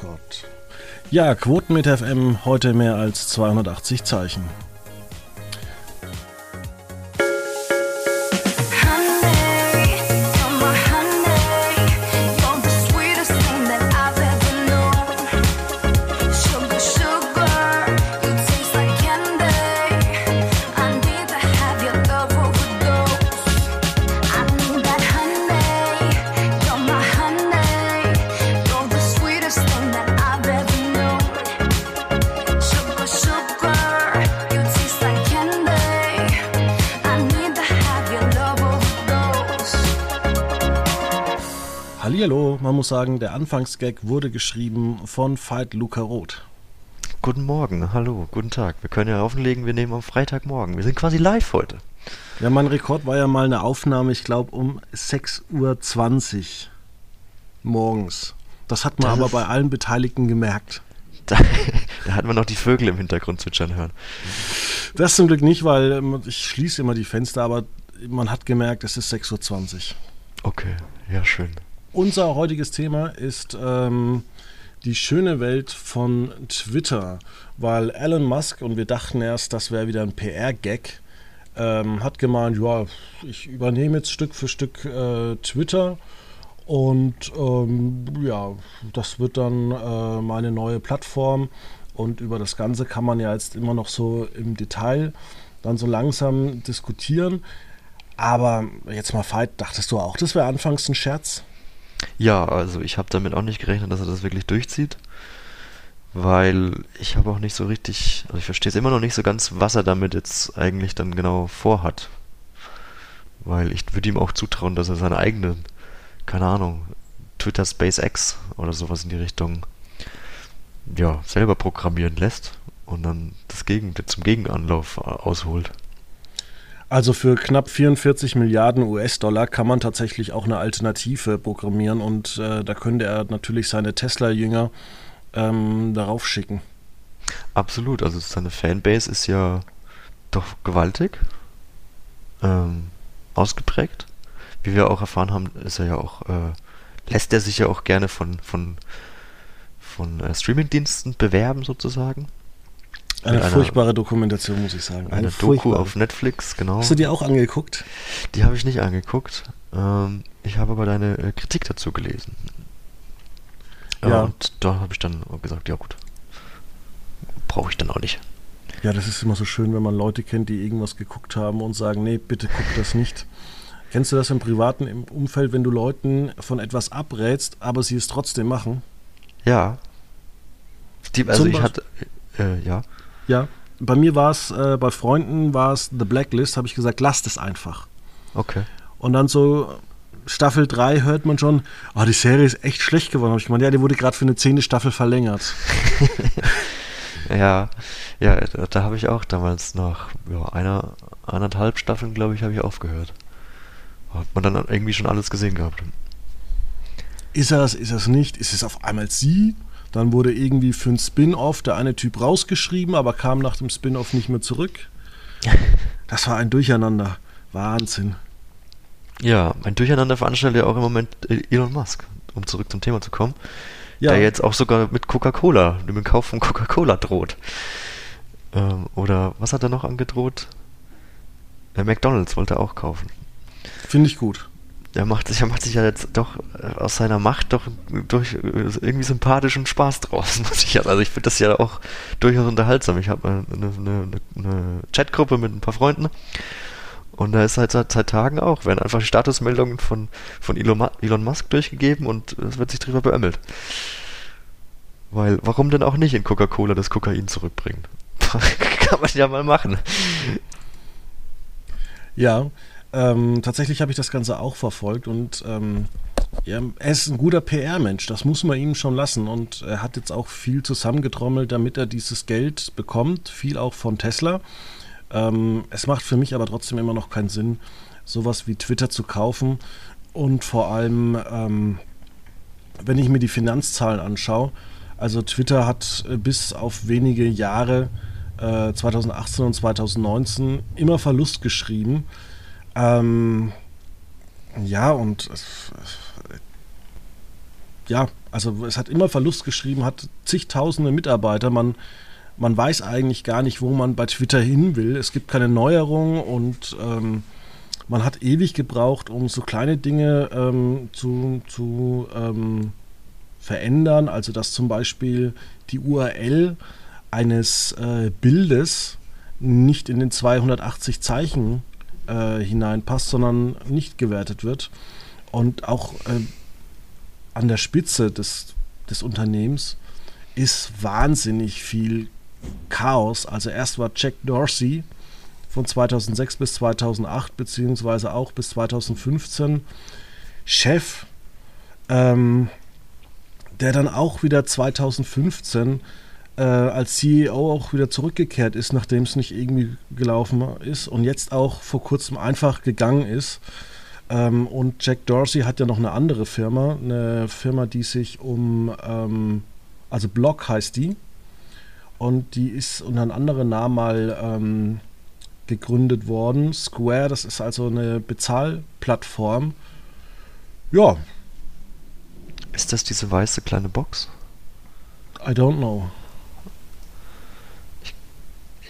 Rekord. Ja, Quotenmeter FM, heute mehr als 280 Zeichen. Sagen, der Anfangsgag wurde geschrieben von Veit Luca Roth. Guten Morgen, hallo, guten Tag. Wir können ja auflegen, wir nehmen am Freitagmorgen. Wir sind quasi live heute. Ja, mein Rekord war ja mal eine Aufnahme, ich glaube, um 6.20 Uhr morgens. Das hat man das aber bei allen Beteiligten gemerkt. Da, da, hat man noch die Vögel im Hintergrund zwitschern hören. Das zum Glück nicht, weil ähm, ich schließe immer die Fenster, aber man hat gemerkt, es ist 6.20 Uhr. Okay, ja, schön. Unser heutiges Thema ist ähm, die schöne Welt von Twitter, weil Elon Musk, und wir dachten erst, das wäre wieder ein PR-Gag, ähm, hat gemeint, ja, ich übernehme jetzt Stück für Stück äh, Twitter und ähm, ja, das wird dann äh, meine neue Plattform und über das Ganze kann man ja jetzt immer noch so im Detail dann so langsam diskutieren. Aber jetzt mal Veit, dachtest du auch, das wäre anfangs ein Scherz? Ja, also ich habe damit auch nicht gerechnet, dass er das wirklich durchzieht. Weil ich habe auch nicht so richtig, also ich verstehe es immer noch nicht so ganz, was er damit jetzt eigentlich dann genau vorhat. Weil ich würde ihm auch zutrauen, dass er seine eigenen, keine Ahnung, Twitter SpaceX oder sowas in die Richtung, ja, selber programmieren lässt und dann das Gegen, zum Gegenanlauf ausholt. Also für knapp 44 Milliarden US-Dollar kann man tatsächlich auch eine Alternative programmieren und äh, da könnte er natürlich seine Tesla-Jünger ähm, darauf schicken. Absolut, also seine Fanbase ist ja doch gewaltig, ähm, ausgeprägt. Wie wir auch erfahren haben, ist er ja auch, äh, lässt er sich ja auch gerne von, von, von äh, Streamingdiensten bewerben sozusagen. Eine furchtbare Dokumentation, muss ich sagen. Eine, eine Doku auf Netflix, genau. Hast du die auch angeguckt? Die habe ich nicht angeguckt. Ähm, ich habe aber deine äh, Kritik dazu gelesen. Ja. Und da habe ich dann gesagt, ja gut, brauche ich dann auch nicht. Ja, das ist immer so schön, wenn man Leute kennt, die irgendwas geguckt haben und sagen, nee, bitte guck das nicht. Kennst du das im privaten Umfeld, wenn du Leuten von etwas abrätst, aber sie es trotzdem machen? Ja. Die, also Zum ich hatte, äh, ja. Ja, bei mir war es, äh, bei Freunden war es The Blacklist, habe ich gesagt, lasst es einfach. Okay. Und dann so Staffel 3 hört man schon, oh, die Serie ist echt schlecht geworden. Habe ich gemeint, ja, die wurde gerade für eine zehnte Staffel verlängert. ja, ja, da, da habe ich auch damals nach ja, einer, anderthalb Staffeln, glaube ich, habe ich aufgehört. Hat man dann irgendwie schon alles gesehen gehabt. Ist es, ist es nicht? Ist es auf einmal sie? Dann wurde irgendwie für ein Spin-off der eine Typ rausgeschrieben, aber kam nach dem Spin-off nicht mehr zurück. Das war ein Durcheinander. Wahnsinn. Ja, ein Durcheinander veranstaltet ja auch im Moment äh, Elon Musk, um zurück zum Thema zu kommen. Ja. Der jetzt auch sogar mit Coca-Cola, mit dem Kauf von Coca-Cola droht. Ähm, oder was hat er noch angedroht? Der McDonalds wollte er auch kaufen. Finde ich gut er macht sich, er macht sich ja jetzt doch äh, aus seiner Macht doch durch äh, irgendwie sympathischen Spaß ja. Also ich finde das ja auch durchaus unterhaltsam. Ich habe eine, eine, eine Chatgruppe mit ein paar Freunden und da ist halt seit, seit Tagen auch, werden einfach Statusmeldungen von, von Elon Musk durchgegeben und es wird sich drüber beömmelt. Weil, warum denn auch nicht in Coca-Cola das Kokain zurückbringen? Kann man ja mal machen. Ja, ähm, tatsächlich habe ich das Ganze auch verfolgt und ähm, ja, er ist ein guter PR-Mensch, das muss man ihm schon lassen. Und er hat jetzt auch viel zusammengetrommelt, damit er dieses Geld bekommt, viel auch von Tesla. Ähm, es macht für mich aber trotzdem immer noch keinen Sinn, sowas wie Twitter zu kaufen. Und vor allem, ähm, wenn ich mir die Finanzzahlen anschaue, also Twitter hat äh, bis auf wenige Jahre äh, 2018 und 2019 immer Verlust geschrieben. Ähm, ja, und ja, also es hat immer Verlust geschrieben, hat zigtausende Mitarbeiter. Man, man weiß eigentlich gar nicht, wo man bei Twitter hin will. Es gibt keine Neuerung und ähm, man hat ewig gebraucht, um so kleine Dinge ähm, zu, zu ähm, verändern. Also dass zum Beispiel die URL eines äh, Bildes nicht in den 280 Zeichen äh, hineinpasst, sondern nicht gewertet wird. Und auch äh, an der Spitze des, des Unternehmens ist wahnsinnig viel Chaos. Also erst war Jack Dorsey von 2006 bis 2008, beziehungsweise auch bis 2015 Chef, ähm, der dann auch wieder 2015 äh, als CEO auch wieder zurückgekehrt ist, nachdem es nicht irgendwie gelaufen ist und jetzt auch vor kurzem einfach gegangen ist. Ähm, und Jack Dorsey hat ja noch eine andere Firma, eine Firma, die sich um, ähm, also Block heißt die. Und die ist unter einem anderen Namen mal ähm, gegründet worden. Square, das ist also eine Bezahlplattform. Ja. Ist das diese weiße kleine Box? I don't know.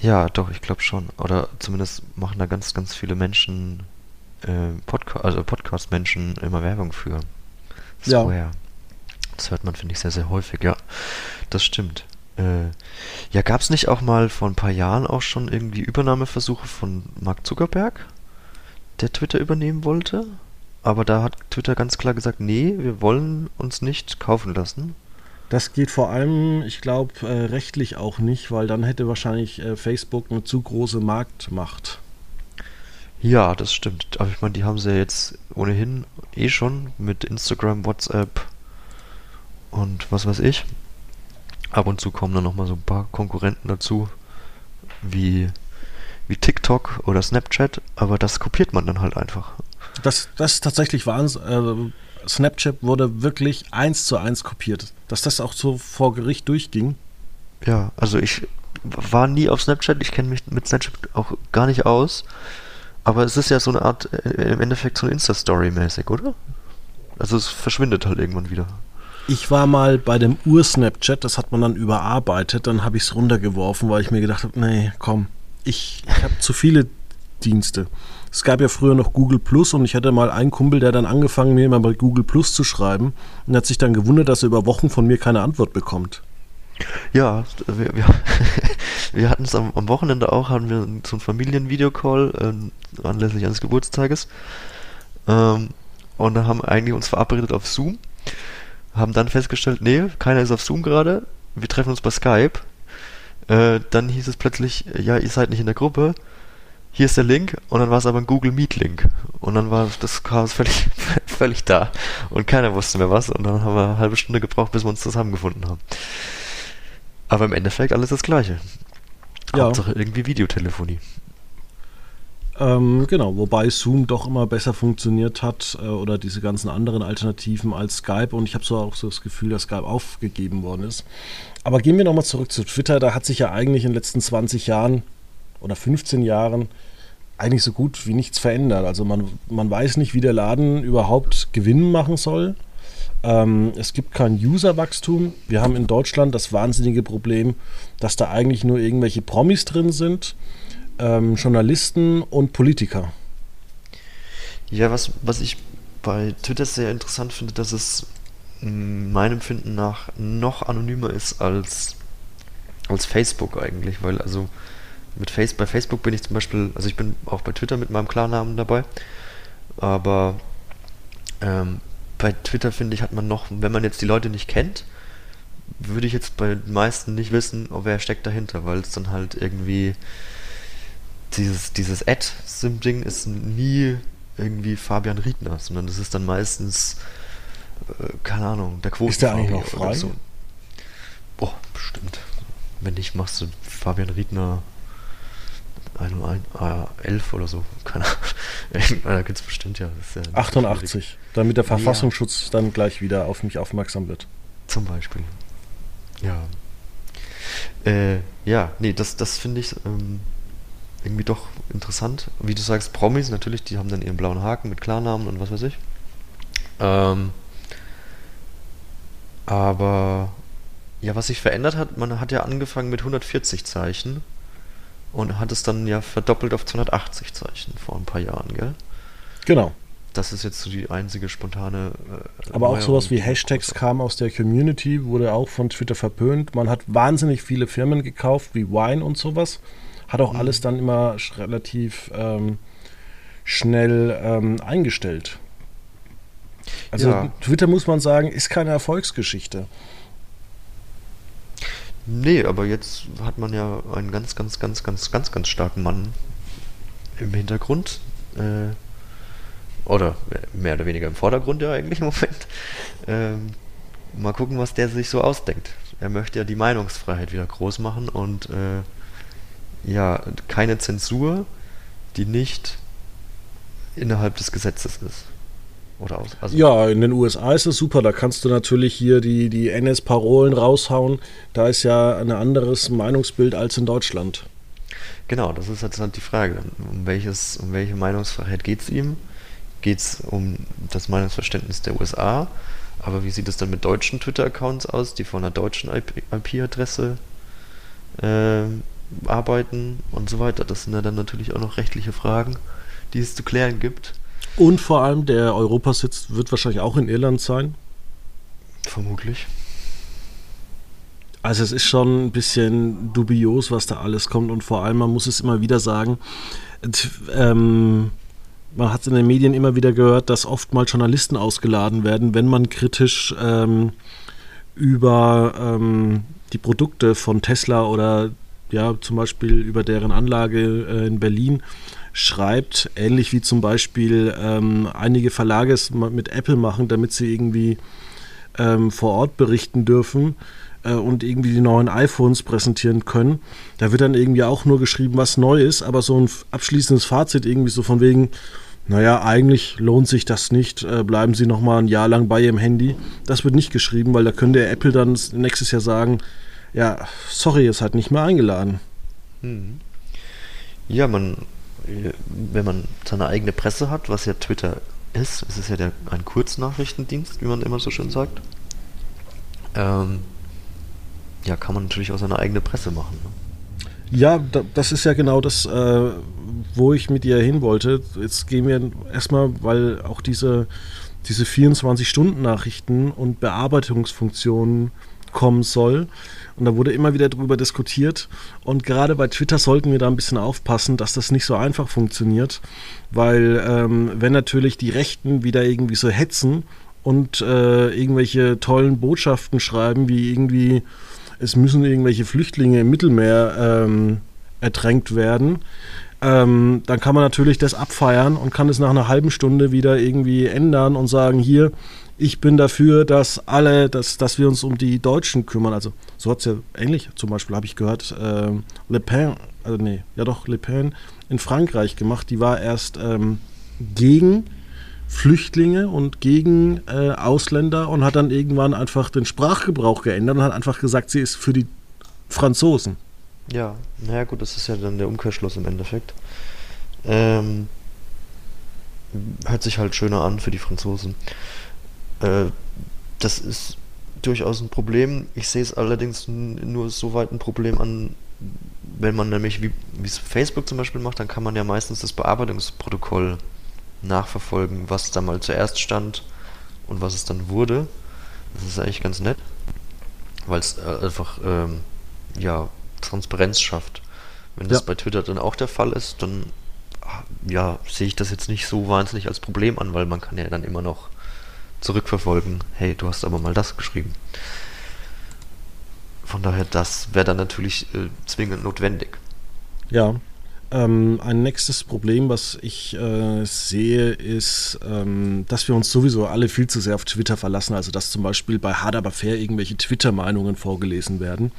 Ja, doch, ich glaube schon. Oder zumindest machen da ganz, ganz viele Menschen äh, Podca also Podcast-Menschen immer Werbung für. Square. Ja. Das hört man, finde ich, sehr, sehr häufig, ja. Das stimmt. Äh, ja, gab es nicht auch mal vor ein paar Jahren auch schon irgendwie Übernahmeversuche von Mark Zuckerberg, der Twitter übernehmen wollte? Aber da hat Twitter ganz klar gesagt, nee, wir wollen uns nicht kaufen lassen. Das geht vor allem, ich glaube, äh, rechtlich auch nicht, weil dann hätte wahrscheinlich äh, Facebook eine zu große Marktmacht. Ja, das stimmt. Aber ich meine, die haben sie ja jetzt ohnehin eh schon mit Instagram, WhatsApp und was weiß ich. Ab und zu kommen dann nochmal so ein paar Konkurrenten dazu, wie, wie TikTok oder Snapchat, aber das kopiert man dann halt einfach. Das, das ist tatsächlich Wahnsinn. Äh, Snapchat wurde wirklich eins zu eins kopiert. Dass das auch so vor Gericht durchging. Ja, also ich war nie auf Snapchat, ich kenne mich mit Snapchat auch gar nicht aus. Aber es ist ja so eine Art, äh, im Endeffekt so eine Insta-Story mäßig, oder? Also es verschwindet halt irgendwann wieder. Ich war mal bei dem Ur-Snapchat, das hat man dann überarbeitet, dann habe ich es runtergeworfen, weil ich mir gedacht habe, nee, komm, ich, ich habe zu viele Dienste. Es gab ja früher noch Google Plus und ich hatte mal einen Kumpel, der dann angefangen, mir mal bei Google Plus zu schreiben und hat sich dann gewundert, dass er über Wochen von mir keine Antwort bekommt. Ja, wir, wir, wir hatten es am, am, Wochenende auch, hatten wir so einen Familienvideocall äh, anlässlich eines Geburtstages. Ähm, und da haben eigentlich uns verabredet auf Zoom. Haben dann festgestellt, nee, keiner ist auf Zoom gerade. Wir treffen uns bei Skype. Äh, dann hieß es plötzlich, ja, ihr seid nicht in der Gruppe. Hier ist der Link und dann war es aber ein Google Meet Link. Und dann war das Chaos völlig, völlig da. Und keiner wusste mehr was. Und dann haben wir eine halbe Stunde gebraucht, bis wir uns zusammengefunden haben. Aber im Endeffekt alles das Gleiche. Ja. Hauptsache irgendwie Videotelefonie. Ähm, genau, wobei Zoom doch immer besser funktioniert hat äh, oder diese ganzen anderen Alternativen als Skype und ich habe so auch so das Gefühl, dass Skype aufgegeben worden ist. Aber gehen wir nochmal zurück zu Twitter. Da hat sich ja eigentlich in den letzten 20 Jahren oder 15 Jahren eigentlich so gut wie nichts verändert. Also man, man weiß nicht, wie der Laden überhaupt Gewinn machen soll. Ähm, es gibt kein Userwachstum. Wir haben in Deutschland das wahnsinnige Problem, dass da eigentlich nur irgendwelche Promis drin sind, ähm, Journalisten und Politiker. Ja, was, was ich bei Twitter sehr interessant finde, dass es meinem Empfinden nach noch anonymer ist als, als Facebook eigentlich, weil also mit Face, bei Facebook bin ich zum Beispiel, also ich bin auch bei Twitter mit meinem Klarnamen dabei, aber ähm, bei Twitter finde ich, hat man noch, wenn man jetzt die Leute nicht kennt, würde ich jetzt bei den meisten nicht wissen, oh, wer steckt dahinter, weil es dann halt irgendwie dieses, dieses Ad-Sim-Ding ist nie irgendwie Fabian Riedner, sondern das ist dann meistens, äh, keine Ahnung, der Quoten. Ist der eigentlich noch frei? So. Boah, bestimmt. Wenn nicht, machst du Fabian Riedner 1, 11 oder so. Keine Ahnung. da gibt es bestimmt ja. ja 88, schwierig. damit der Verfassungsschutz ja. dann gleich wieder auf mich aufmerksam wird. Zum Beispiel. Ja. Äh, ja, nee, das, das finde ich ähm, irgendwie doch interessant. Wie du sagst, Promis natürlich, die haben dann ihren blauen Haken mit Klarnamen und was weiß ich. Ähm, Aber ja, was sich verändert hat, man hat ja angefangen mit 140 Zeichen und hat es dann ja verdoppelt auf 280 Zeichen vor ein paar Jahren, gell? Genau. Das ist jetzt so die einzige spontane. Äh, Aber auch sowas wie Hashtags kam aus der Community, wurde auch von Twitter verpönt. Man hat wahnsinnig viele Firmen gekauft, wie Wine und sowas. Hat auch mhm. alles dann immer relativ ähm, schnell ähm, eingestellt. Also ja. Twitter muss man sagen, ist keine Erfolgsgeschichte. Nee, aber jetzt hat man ja einen ganz, ganz, ganz, ganz, ganz, ganz starken Mann im Hintergrund. Äh, oder mehr oder weniger im Vordergrund ja eigentlich im Moment. Ähm, mal gucken, was der sich so ausdenkt. Er möchte ja die Meinungsfreiheit wieder groß machen und äh, ja, keine Zensur, die nicht innerhalb des Gesetzes ist. Oder aus, also ja, in den USA ist es super. Da kannst du natürlich hier die, die NS-Parolen raushauen. Da ist ja ein anderes Meinungsbild als in Deutschland. Genau, das ist jetzt halt die Frage. Um, welches, um welche Meinungsfreiheit geht es ihm? Geht es um das Meinungsverständnis der USA? Aber wie sieht es dann mit deutschen Twitter-Accounts aus, die von einer deutschen IP-Adresse äh, arbeiten und so weiter? Das sind ja dann natürlich auch noch rechtliche Fragen, die es zu klären gibt. Und vor allem der Europasitz wird wahrscheinlich auch in Irland sein. Vermutlich. Also es ist schon ein bisschen dubios, was da alles kommt und vor allem, man muss es immer wieder sagen, ähm, man hat es in den Medien immer wieder gehört, dass oftmals Journalisten ausgeladen werden, wenn man kritisch ähm, über ähm, die Produkte von Tesla oder ja zum Beispiel über deren Anlage äh, in Berlin schreibt, ähnlich wie zum Beispiel ähm, einige Verlage es mit Apple machen, damit sie irgendwie ähm, vor Ort berichten dürfen äh, und irgendwie die neuen iPhones präsentieren können. Da wird dann irgendwie auch nur geschrieben, was neu ist, aber so ein abschließendes Fazit irgendwie so von wegen, naja, eigentlich lohnt sich das nicht, äh, bleiben Sie noch mal ein Jahr lang bei Ihrem Handy. Das wird nicht geschrieben, weil da könnte Apple dann nächstes Jahr sagen, ja, sorry, es hat nicht mehr eingeladen. Hm. Ja, man wenn man seine eigene Presse hat, was ja Twitter ist, es ist ja der, ein Kurznachrichtendienst, wie man immer so schön sagt, ähm, ja, kann man natürlich auch seine eigene Presse machen. Ne? Ja, das ist ja genau das, äh, wo ich mit dir hin wollte. Jetzt gehen wir erstmal, weil auch diese, diese 24-Stunden-Nachrichten und Bearbeitungsfunktionen kommen soll. Und da wurde immer wieder darüber diskutiert. Und gerade bei Twitter sollten wir da ein bisschen aufpassen, dass das nicht so einfach funktioniert. Weil ähm, wenn natürlich die Rechten wieder irgendwie so hetzen und äh, irgendwelche tollen Botschaften schreiben, wie irgendwie, es müssen irgendwelche Flüchtlinge im Mittelmeer ähm, ertränkt werden, ähm, dann kann man natürlich das abfeiern und kann es nach einer halben Stunde wieder irgendwie ändern und sagen, hier, ich bin dafür, dass alle, dass, dass wir uns um die Deutschen kümmern. Also so hat es ja ähnlich, zum Beispiel habe ich gehört, äh, Le Pen, also nee, ja doch, Le Pen in Frankreich gemacht. Die war erst ähm, gegen Flüchtlinge und gegen äh, Ausländer und hat dann irgendwann einfach den Sprachgebrauch geändert und hat einfach gesagt, sie ist für die Franzosen. Ja, naja gut, das ist ja dann der Umkehrschluss im Endeffekt. Ähm, hört sich halt schöner an für die Franzosen. Äh, das ist durchaus ein Problem. Ich sehe es allerdings nur so weit ein Problem an, wenn man nämlich, wie es Facebook zum Beispiel macht, dann kann man ja meistens das Bearbeitungsprotokoll nachverfolgen, was da mal zuerst stand und was es dann wurde. Das ist eigentlich ganz nett, weil es äh, einfach ähm, ja, Transparenz schafft. Wenn das ja. bei Twitter dann auch der Fall ist, dann ja, sehe ich das jetzt nicht so wahnsinnig als Problem an, weil man kann ja dann immer noch zurückverfolgen, hey, du hast aber mal das geschrieben. Von daher, das wäre dann natürlich äh, zwingend notwendig. Ja. Ähm, ein nächstes Problem, was ich äh, sehe, ist, ähm, dass wir uns sowieso alle viel zu sehr auf Twitter verlassen. Also, dass zum Beispiel bei Hard Aber Fair irgendwelche Twitter-Meinungen vorgelesen werden.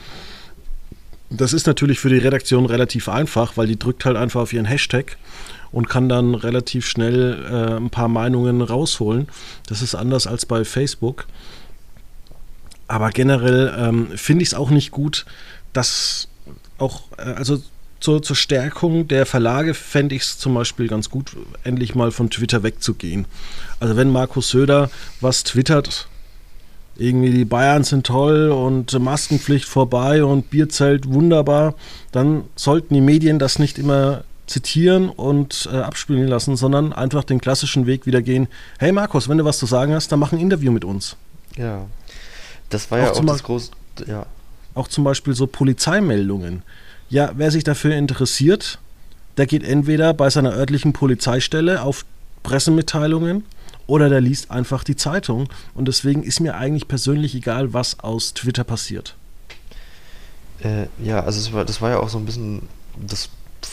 Das ist natürlich für die Redaktion relativ einfach, weil die drückt halt einfach auf ihren Hashtag und kann dann relativ schnell äh, ein paar Meinungen rausholen. Das ist anders als bei Facebook. Aber generell ähm, finde ich es auch nicht gut, dass auch, äh, also zur, zur, Stärkung der Verlage fände ich es zum Beispiel ganz gut, endlich mal von Twitter wegzugehen. Also wenn Markus Söder was twittert, irgendwie die Bayern sind toll und Maskenpflicht vorbei und Bierzelt wunderbar, dann sollten die Medien das nicht immer zitieren und äh, abspielen lassen, sondern einfach den klassischen Weg wieder gehen. Hey Markus, wenn du was zu sagen hast, dann mach ein Interview mit uns. Ja, das war auch ja auch das große, ja. Auch zum Beispiel so Polizeimeldungen. Ja, wer sich dafür interessiert, der geht entweder bei seiner örtlichen Polizeistelle auf Pressemitteilungen oder der liest einfach die Zeitung. Und deswegen ist mir eigentlich persönlich egal, was aus Twitter passiert. Äh, ja, also war, das war ja auch so ein bisschen das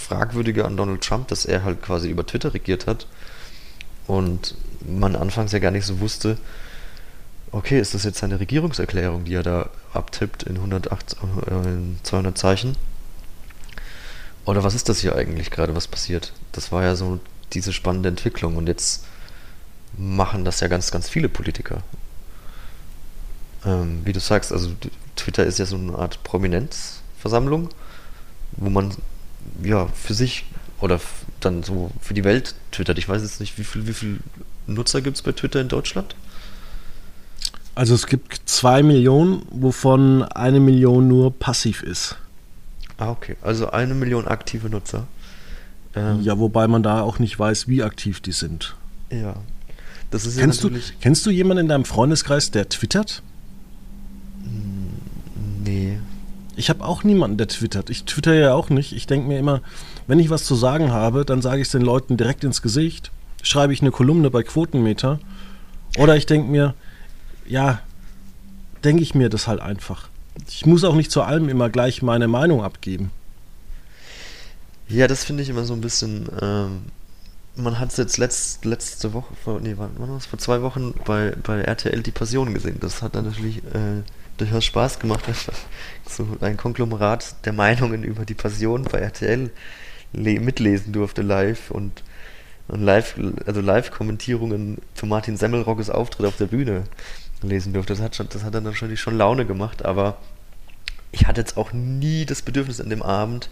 Fragwürdige an Donald Trump, dass er halt quasi über Twitter regiert hat und man anfangs ja gar nicht so wusste, okay, ist das jetzt seine Regierungserklärung, die er da abtippt in, 108, äh, in 200 Zeichen? Oder was ist das hier eigentlich gerade, was passiert? Das war ja so diese spannende Entwicklung und jetzt machen das ja ganz, ganz viele Politiker. Ähm, wie du sagst, also Twitter ist ja so eine Art Prominenzversammlung, wo man ja für sich oder dann so für die Welt twittert. Ich weiß jetzt nicht, wie viel, wie viel Nutzer gibt es bei Twitter in Deutschland? Also es gibt zwei Millionen, wovon eine Million nur passiv ist. Ah, okay. Also eine Million aktive Nutzer. Ähm, ja, wobei man da auch nicht weiß, wie aktiv die sind. Ja. Das ist kennst, ja du, kennst du jemanden in deinem Freundeskreis, der twittert? Nee. Ich habe auch niemanden, der twittert. Ich twitter ja auch nicht. Ich denke mir immer, wenn ich was zu sagen habe, dann sage ich es den Leuten direkt ins Gesicht. Schreibe ich eine Kolumne bei Quotenmeter. Oder ich denke mir, ja, denke ich mir das halt einfach. Ich muss auch nicht zu allem immer gleich meine Meinung abgeben. Ja, das finde ich immer so ein bisschen. Ähm, man hat es jetzt letzt, letzte Woche, vor, nee, wann, wann vor zwei Wochen bei, bei RTL die Passion gesehen. Das hat dann natürlich äh, durchaus Spaß gemacht, so ein Konglomerat der Meinungen über die Passion bei RTL mitlesen durfte live und, und live, also Live-Kommentierungen zu Martin Semmelrockes Auftritt auf der Bühne lesen durfte. Das hat, schon, das hat dann natürlich schon Laune gemacht, aber ich hatte jetzt auch nie das Bedürfnis in dem Abend,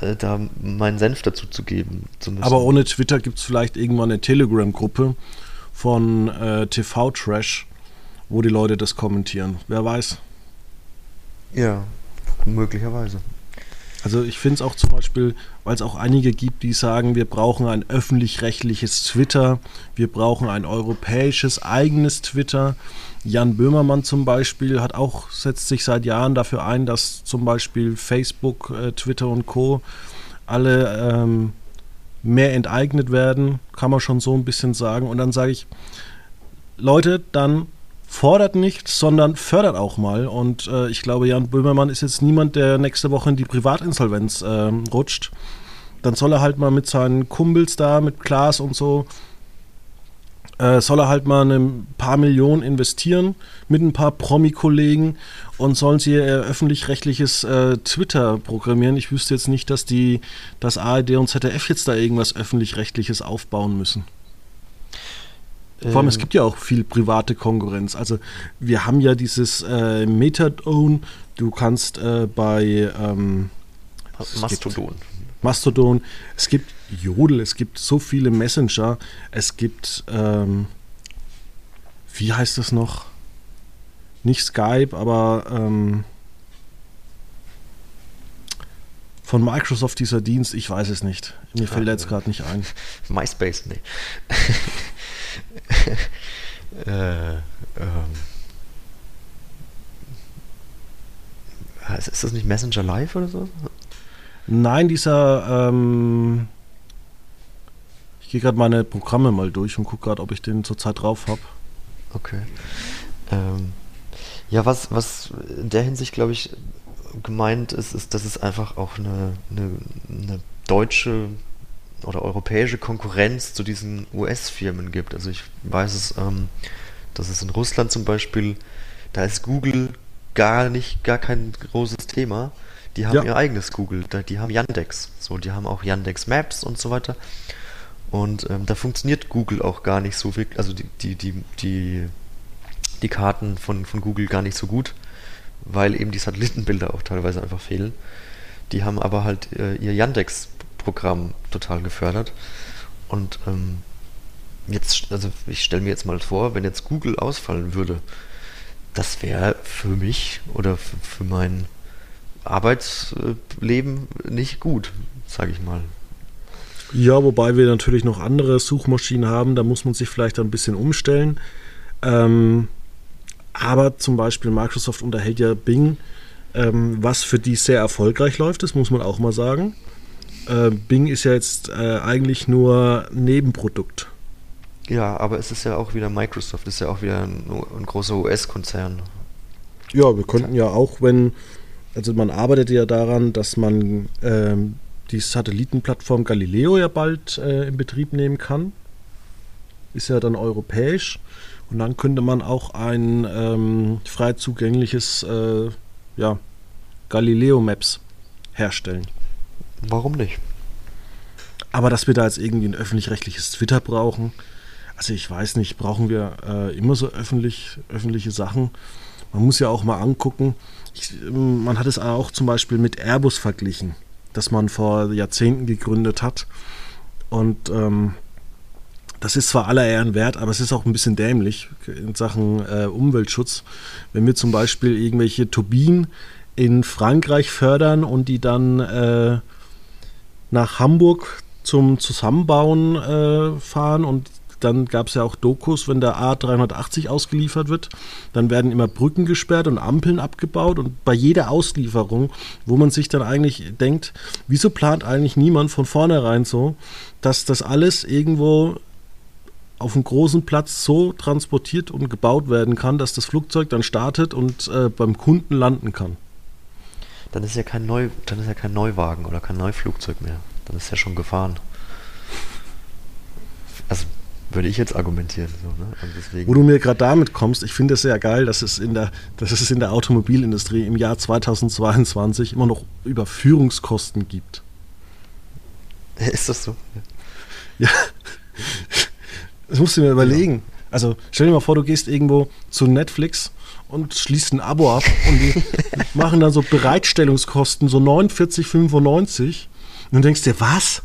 äh, da meinen Senf dazu zu geben. Zu aber ohne Twitter gibt es vielleicht irgendwann eine Telegram-Gruppe von äh, TV-Trash, wo die Leute das kommentieren. Wer weiß. Ja, möglicherweise. Also ich finde es auch zum Beispiel, weil es auch einige gibt, die sagen, wir brauchen ein öffentlich-rechtliches Twitter, wir brauchen ein europäisches eigenes Twitter. Jan Böhmermann zum Beispiel hat auch, setzt sich seit Jahren dafür ein, dass zum Beispiel Facebook, äh, Twitter und Co. alle ähm, mehr enteignet werden, kann man schon so ein bisschen sagen. Und dann sage ich, Leute, dann fordert nicht, sondern fördert auch mal. Und äh, ich glaube, Jan Böhmermann ist jetzt niemand, der nächste Woche in die Privatinsolvenz äh, rutscht. Dann soll er halt mal mit seinen Kumpels da, mit Klaas und so, äh, soll er halt mal ein paar Millionen investieren mit ein paar Promi-Kollegen und sollen sie ihr öffentlich-rechtliches äh, Twitter programmieren. Ich wüsste jetzt nicht, dass die, das ARD und ZDF jetzt da irgendwas öffentlich-rechtliches aufbauen müssen. Vor allem, es ähm. gibt ja auch viel private Konkurrenz. Also wir haben ja dieses äh, Methadone, du kannst äh, bei ähm, Mastodon. Mastodon, es gibt Jodel, es gibt so viele Messenger, es gibt, ähm, wie heißt das noch? Nicht Skype, aber ähm, von Microsoft dieser Dienst, ich weiß es nicht. Mir fällt ah, jetzt gerade nicht ein. MySpace, nee. äh, ähm. Ist das nicht Messenger Live oder so? Nein, dieser. Ähm, ich gehe gerade meine Programme mal durch und gucke gerade, ob ich den zurzeit drauf habe. Okay. Ähm, ja, was, was in der Hinsicht, glaube ich, gemeint ist, ist, dass es einfach auch eine, eine, eine deutsche oder europäische Konkurrenz zu diesen US-Firmen gibt. Also ich weiß es, ähm, dass es in Russland zum Beispiel, da ist Google gar nicht, gar kein großes Thema. Die haben ja. ihr eigenes Google, die haben Yandex, so, die haben auch Yandex Maps und so weiter. Und ähm, da funktioniert Google auch gar nicht so wirklich, also die, die, die, die, die Karten von, von Google gar nicht so gut, weil eben die Satellitenbilder auch teilweise einfach fehlen. Die haben aber halt äh, ihr Yandex Programm total gefördert. Und ähm, jetzt, also ich stelle mir jetzt mal vor, wenn jetzt Google ausfallen würde, das wäre für mich oder für, für mein Arbeitsleben nicht gut, sage ich mal. Ja, wobei wir natürlich noch andere Suchmaschinen haben, da muss man sich vielleicht ein bisschen umstellen. Ähm, aber zum Beispiel Microsoft unterhält ja Bing, ähm, was für die sehr erfolgreich läuft, das muss man auch mal sagen. Äh, Bing ist ja jetzt äh, eigentlich nur Nebenprodukt. Ja, aber es ist ja auch wieder Microsoft, ist ja auch wieder ein, ein großer US-Konzern. Ja, wir könnten ja auch, wenn, also man arbeitet ja daran, dass man ähm, die Satellitenplattform Galileo ja bald äh, in Betrieb nehmen kann. Ist ja dann europäisch. Und dann könnte man auch ein ähm, frei zugängliches äh, ja, Galileo Maps herstellen. Warum nicht? Aber dass wir da jetzt irgendwie ein öffentlich-rechtliches Twitter brauchen, also ich weiß nicht, brauchen wir äh, immer so öffentlich, öffentliche Sachen? Man muss ja auch mal angucken, ich, man hat es auch zum Beispiel mit Airbus verglichen das man vor Jahrzehnten gegründet hat. Und ähm, das ist zwar aller Ehren wert, aber es ist auch ein bisschen dämlich in Sachen äh, Umweltschutz. Wenn wir zum Beispiel irgendwelche Turbinen in Frankreich fördern und die dann äh, nach Hamburg zum Zusammenbauen äh, fahren und dann gab es ja auch Dokus, wenn der A380 ausgeliefert wird, dann werden immer Brücken gesperrt und Ampeln abgebaut und bei jeder Auslieferung, wo man sich dann eigentlich denkt, wieso plant eigentlich niemand von vornherein so, dass das alles irgendwo auf einem großen Platz so transportiert und gebaut werden kann, dass das Flugzeug dann startet und äh, beim Kunden landen kann. Dann ist ja kein Neu, dann ist ja kein Neuwagen oder kein Neuflugzeug mehr. Dann ist ja schon gefahren. Also würde ich jetzt argumentieren. So, ne? Wo du mir gerade damit kommst, ich finde es sehr geil, dass es, in der, dass es in der Automobilindustrie im Jahr 2022 immer noch Überführungskosten gibt. Ist das so? Ja. Das musst du mir überlegen. Also stell dir mal vor, du gehst irgendwo zu Netflix und schließt ein Abo ab und die machen dann so Bereitstellungskosten, so 49,95 und du denkst dir, was?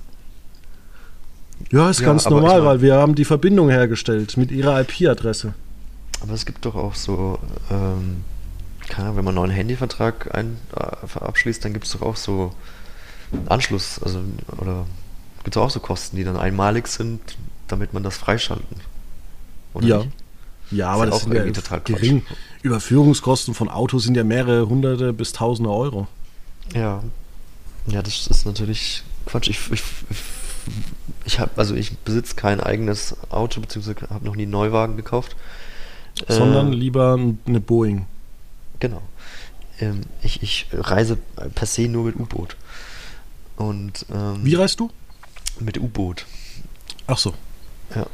Ja, ist ja, ganz normal, mein, weil wir haben die Verbindung hergestellt mit ihrer IP-Adresse. Aber es gibt doch auch so, ähm, keine Ahnung, wenn man einen neuen Handyvertrag ein, äh, abschließt, dann gibt es doch auch so Anschluss, also oder gibt es auch so Kosten, die dann einmalig sind, damit man das freischalten. Oder ja. Nicht? Ja, aber das, das ist ja gering. Quatsch. Überführungskosten von Autos sind ja mehrere hunderte bis tausende Euro. Ja. Ja, das ist natürlich Quatsch. Ich, ich, ich habe, also ich besitze kein eigenes Auto, beziehungsweise habe noch nie einen Neuwagen gekauft. Sondern äh, lieber eine Boeing. Genau. Ähm, ich, ich reise per se nur mit U-Boot. Und ähm, wie reist du? Mit U-Boot. Ach so. Ja,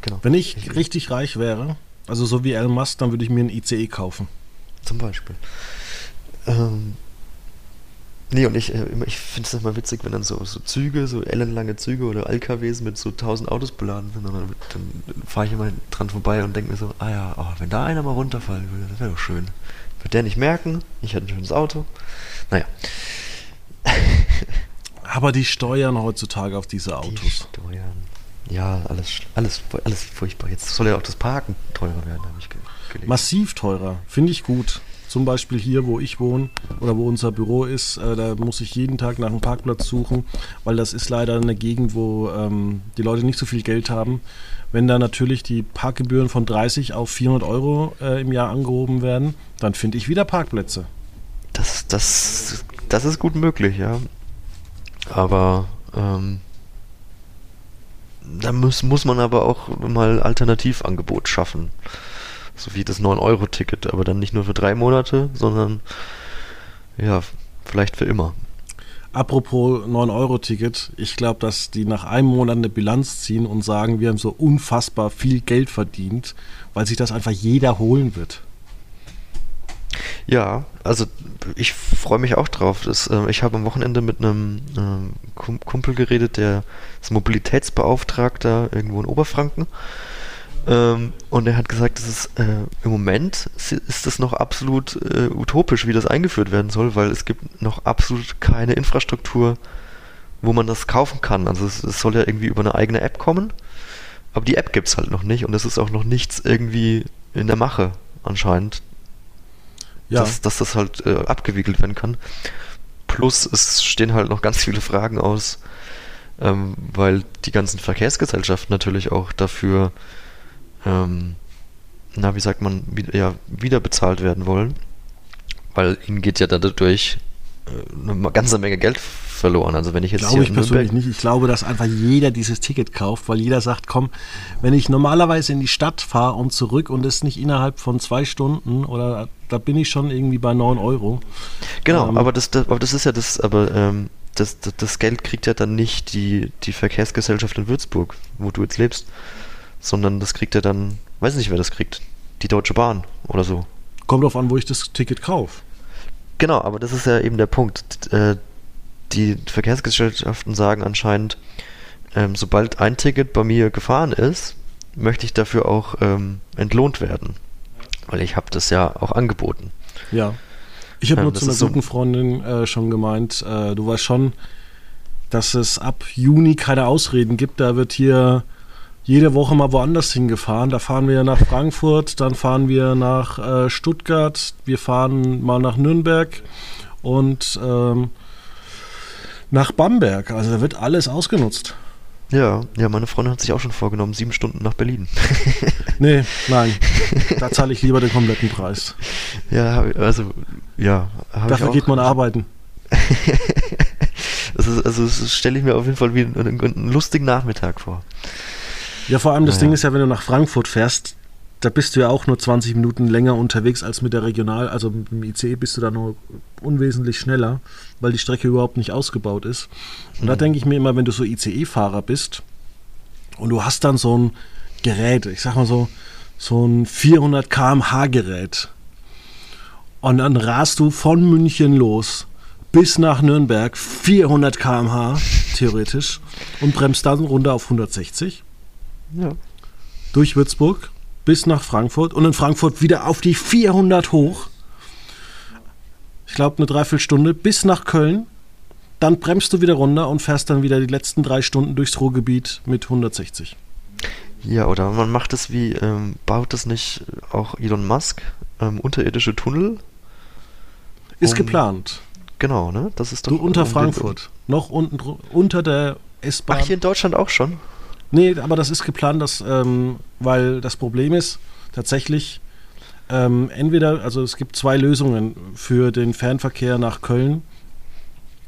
genau. Wenn ich, ich richtig reich wäre, also so wie Elon Musk, dann würde ich mir ein ICE kaufen. Zum Beispiel. Ähm, Nee, und ich, äh, ich finde es immer witzig, wenn dann so, so Züge, so ellenlange Züge oder LKWs mit so 1000 Autos beladen sind. Und dann, dann fahre ich immer dran vorbei und denke mir so, ah ja, oh, wenn da einer mal runterfallen würde, das wäre doch schön. Wird der nicht merken, ich hätte ein schönes Auto. Naja. Aber die steuern heutzutage auf diese Autos. Die steuern. Ja, alles, alles, alles furchtbar. Jetzt soll ja auch das Parken teurer werden, habe ich gelesen. Massiv teurer, finde ich gut. Zum Beispiel hier, wo ich wohne oder wo unser Büro ist, äh, da muss ich jeden Tag nach einem Parkplatz suchen, weil das ist leider eine Gegend, wo ähm, die Leute nicht so viel Geld haben. Wenn da natürlich die Parkgebühren von 30 auf 400 Euro äh, im Jahr angehoben werden, dann finde ich wieder Parkplätze. Das, das, das ist gut möglich, ja. Aber ähm, da muss, muss man aber auch mal Alternativangebot schaffen so wie das 9-Euro-Ticket, aber dann nicht nur für drei Monate, sondern ja, vielleicht für immer. Apropos 9-Euro-Ticket, ich glaube, dass die nach einem Monat eine Bilanz ziehen und sagen, wir haben so unfassbar viel Geld verdient, weil sich das einfach jeder holen wird. Ja, also ich freue mich auch drauf. Das, äh, ich habe am Wochenende mit einem äh, Kumpel geredet, der ist Mobilitätsbeauftragter irgendwo in Oberfranken. Ähm, und er hat gesagt, das ist, äh, im Moment ist das noch absolut äh, utopisch, wie das eingeführt werden soll, weil es gibt noch absolut keine Infrastruktur, wo man das kaufen kann. Also es, es soll ja irgendwie über eine eigene App kommen, aber die App gibt es halt noch nicht und es ist auch noch nichts irgendwie in der Mache anscheinend, ja. dass, dass das halt äh, abgewickelt werden kann. Plus es stehen halt noch ganz viele Fragen aus, ähm, weil die ganzen Verkehrsgesellschaften natürlich auch dafür, ähm, na, wie sagt man, wie, ja, wieder bezahlt werden wollen. Weil ihnen geht ja dadurch äh, eine ganze Menge Geld verloren. Also wenn ich jetzt glaube ich persönlich nicht. Ich glaube, dass einfach jeder dieses Ticket kauft, weil jeder sagt, komm, wenn ich normalerweise in die Stadt fahre und zurück und es nicht innerhalb von zwei Stunden oder da bin ich schon irgendwie bei 9 Euro. Genau, ähm, aber, das, das, aber das ist ja das, aber ähm, das, das, das, Geld kriegt ja dann nicht die, die Verkehrsgesellschaft in Würzburg, wo du jetzt lebst, sondern das kriegt ja dann, weiß nicht, wer das kriegt, die Deutsche Bahn oder so. Kommt drauf an, wo ich das Ticket kaufe. Genau, aber das ist ja eben der Punkt. Äh, die Verkehrsgesellschaften sagen anscheinend, ähm, sobald ein Ticket bei mir gefahren ist, möchte ich dafür auch ähm, entlohnt werden. Weil ich habe das ja auch angeboten. Ja. Ich habe ähm, nur zu einer guten so Freundin äh, schon gemeint, äh, du weißt schon, dass es ab Juni keine Ausreden gibt. Da wird hier jede Woche mal woanders hingefahren. Da fahren wir nach Frankfurt, dann fahren wir nach äh, Stuttgart, wir fahren mal nach Nürnberg und ähm, nach Bamberg. Also da wird alles ausgenutzt. Ja, ja, meine Freundin hat sich auch schon vorgenommen, sieben Stunden nach Berlin. nee, nein. Da zahle ich lieber den kompletten Preis. Ja, also, ja. Dafür geht man arbeiten. das ist, also, das stelle ich mir auf jeden Fall wie einen, einen lustigen Nachmittag vor. Ja, vor allem das naja. Ding ist ja, wenn du nach Frankfurt fährst, da bist du ja auch nur 20 Minuten länger unterwegs als mit der Regional, also mit dem ICE bist du da nur unwesentlich schneller, weil die Strecke überhaupt nicht ausgebaut ist. Und mhm. da denke ich mir immer, wenn du so ICE-Fahrer bist und du hast dann so ein Gerät, ich sag mal so, so ein 400 km/h Gerät und dann rast du von München los bis nach Nürnberg 400 km/h theoretisch und bremst dann runter auf 160. Ja. Durch Würzburg bis nach Frankfurt und in Frankfurt wieder auf die 400 hoch. Ich glaube, eine Dreiviertelstunde bis nach Köln. Dann bremst du wieder runter und fährst dann wieder die letzten drei Stunden durchs Ruhrgebiet mit 160. Ja, oder man macht es wie, ähm, baut es nicht auch Elon Musk ähm, unterirdische Tunnel? Ist um, geplant. Genau, ne? Das ist doch. Du unter Frankfurt. Noch unten unter der S-Bahn. Ach, hier in Deutschland auch schon? Nee, aber das ist geplant, dass, ähm, weil das Problem ist, tatsächlich, ähm, entweder, also es gibt zwei Lösungen für den Fernverkehr nach Köln.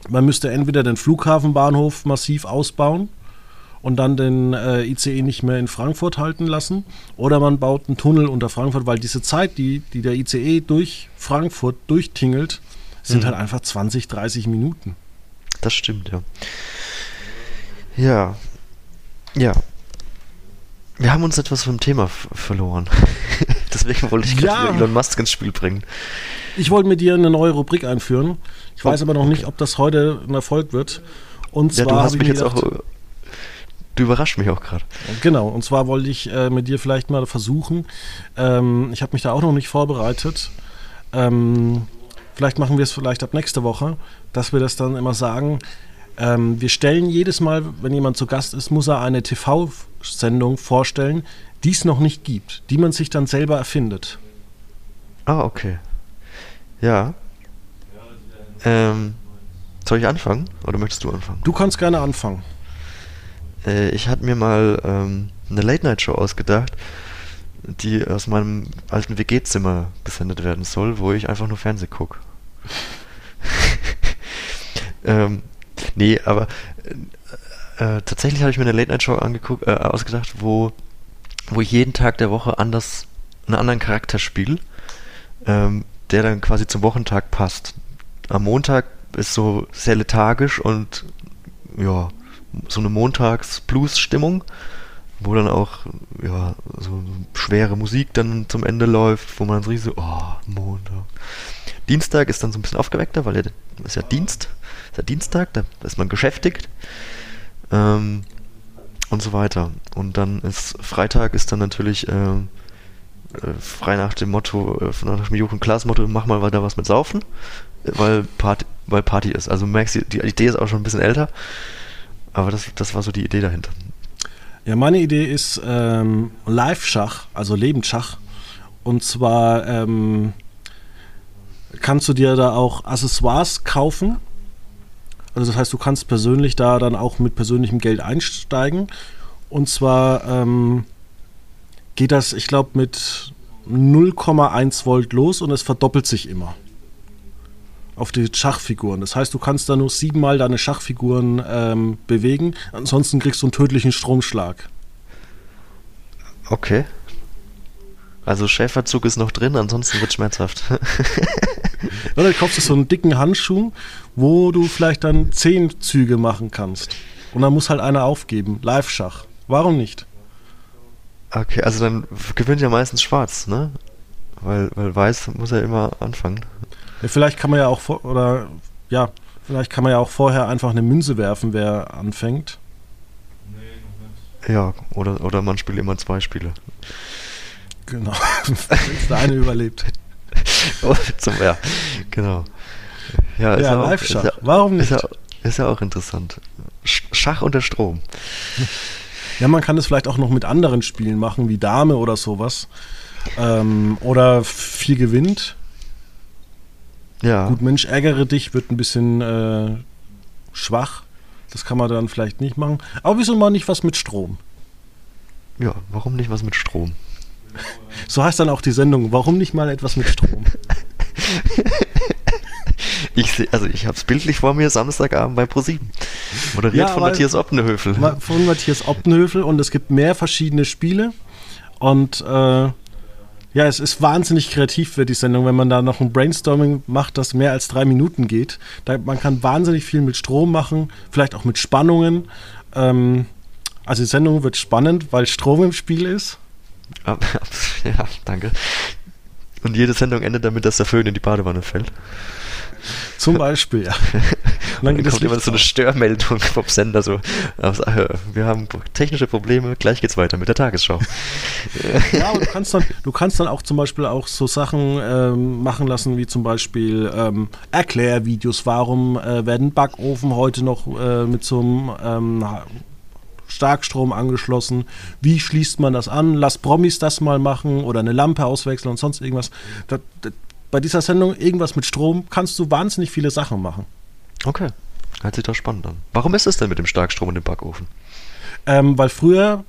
Man müsste entweder den Flughafenbahnhof massiv ausbauen und dann den äh, ICE nicht mehr in Frankfurt halten lassen. Oder man baut einen Tunnel unter Frankfurt, weil diese Zeit, die, die der ICE durch Frankfurt durchtingelt, sind mhm. halt einfach 20, 30 Minuten. Das stimmt, ja. Ja, ja. Wir haben uns etwas vom Thema verloren. Deswegen wollte ich gerade ja. Elon Musk ins Spiel bringen. Ich wollte mit dir eine neue Rubrik einführen. Ich weiß oh, aber noch okay. nicht, ob das heute ein Erfolg wird. Und ja, zwar du hast mich jetzt gedacht, auch. Du überrascht mich auch gerade. Genau, und zwar wollte ich äh, mit dir vielleicht mal versuchen. Ähm, ich habe mich da auch noch nicht vorbereitet. Ähm, vielleicht machen wir es vielleicht ab nächste Woche, dass wir das dann immer sagen. Ähm, wir stellen jedes Mal, wenn jemand zu Gast ist, muss er eine TV-Sendung vorstellen, die es noch nicht gibt, die man sich dann selber erfindet. Ah, okay. Ja. Ähm, soll ich anfangen oder möchtest du anfangen? Du kannst gerne anfangen. Äh, ich hatte mir mal ähm, eine Late-Night-Show ausgedacht, die aus meinem alten WG-Zimmer gesendet werden soll, wo ich einfach nur Fernseh gucke. ähm, Nee, aber äh, äh, tatsächlich habe ich mir eine Late-Night-Show äh, ausgedacht, wo, wo ich jeden Tag der Woche anders einen anderen Charakter spiele, ähm, der dann quasi zum Wochentag passt. Am Montag ist so sehr lethargisch und ja, so eine Montags-Blues-Stimmung, wo dann auch ja, so schwere Musik dann zum Ende läuft, wo man dann so, oh, Montag. Dienstag ist dann so ein bisschen aufgeweckter, weil er ist ja Dienst ist der Dienstag, da ist man geschäftigt ähm, und so weiter. Und dann ist Freitag ist dann natürlich äh, äh, frei nach dem Motto, äh, nach dem Jochen Klaas Motto, mach mal weiter was mit Saufen, weil Party, weil Party ist. Also merkst du, die Idee ist auch schon ein bisschen älter, aber das, das war so die Idee dahinter. Ja, meine Idee ist ähm, Live-Schach, also Lebensschach. Und zwar ähm, kannst du dir da auch Accessoires kaufen. Also das heißt, du kannst persönlich da dann auch mit persönlichem Geld einsteigen. Und zwar ähm, geht das, ich glaube, mit 0,1 Volt los und es verdoppelt sich immer. Auf die Schachfiguren. Das heißt, du kannst da nur siebenmal deine Schachfiguren ähm, bewegen. Ansonsten kriegst du einen tödlichen Stromschlag. Okay. Also Schäferzug ist noch drin, ansonsten wird schmerzhaft. Oder du kaufst so einen dicken Handschuh, wo du vielleicht dann zehn Züge machen kannst. Und dann muss halt einer aufgeben. Live-Schach. Warum nicht? Okay, also dann gewinnt ja meistens schwarz, ne? Weil, weil weiß muss ja immer anfangen. Ja, vielleicht kann man ja auch vor, oder ja, vielleicht kann man ja auch vorher einfach eine Münze werfen, wer anfängt. Ja, oder, oder man spielt immer zwei Spiele. Genau. Wenn der eine überlebt. Oh, zum, ja, genau. Ja, ja, Live-Schach. Warum nicht? ist, ja, ist ja auch interessant. Sch- Schach unter Strom. Ja, man kann es vielleicht auch noch mit anderen Spielen machen, wie Dame oder sowas. Ähm, oder viel gewinnt. Ja. Gut, Mensch, ärgere dich, wird ein bisschen äh, schwach. Das kann man dann vielleicht nicht machen. Aber wieso mal nicht was mit Strom? Ja, warum nicht was mit Strom? So heißt dann auch die Sendung. Warum nicht mal etwas mit Strom? Ich seh, also ich habe es bildlich vor mir, Samstagabend bei ProSieben. Moderiert Ja, von Matthias Oppenhöfel. Von Matthias Optenhöfel und es gibt mehr verschiedene Spiele. Und äh, ja, es ist wahnsinnig kreativ wird die Sendung, wenn man da noch ein Brainstorming macht, das mehr als drei Minuten geht. Da, man kann wahnsinnig viel mit Strom machen, vielleicht auch mit Spannungen. Ähm, also die Sendung wird spannend, weil Strom im Spiel ist. Ab- ja, danke. Und jede Sendung endet damit, dass der Föhn in die Badewanne fällt. Zum Beispiel, ja. Und Und dann dann kommt immer so eine. Störmeldung vom Sender so, äh, wir haben technische Probleme, gleich geht's weiter mit der Tagesschau. Ja, aber du kannst dann, du kannst dann auch zum Beispiel auch so Sachen ähm, machen lassen, wie zum Beispiel ähm, Erklärvideos. Warum äh, werden Backofen heute noch äh, mit so einem ähm, Starkstrom angeschlossen? Wie schließt man das an? Lass Promis das mal machen oder eine Lampe auswechseln und sonst irgendwas. Da, da, bei dieser Sendung irgendwas mit Strom kannst du wahnsinnig viele Sachen machen. Okay, hört sich doch spannend an. Warum ist es denn mit dem Starkstrom und dem Backofen? Ähm, weil früher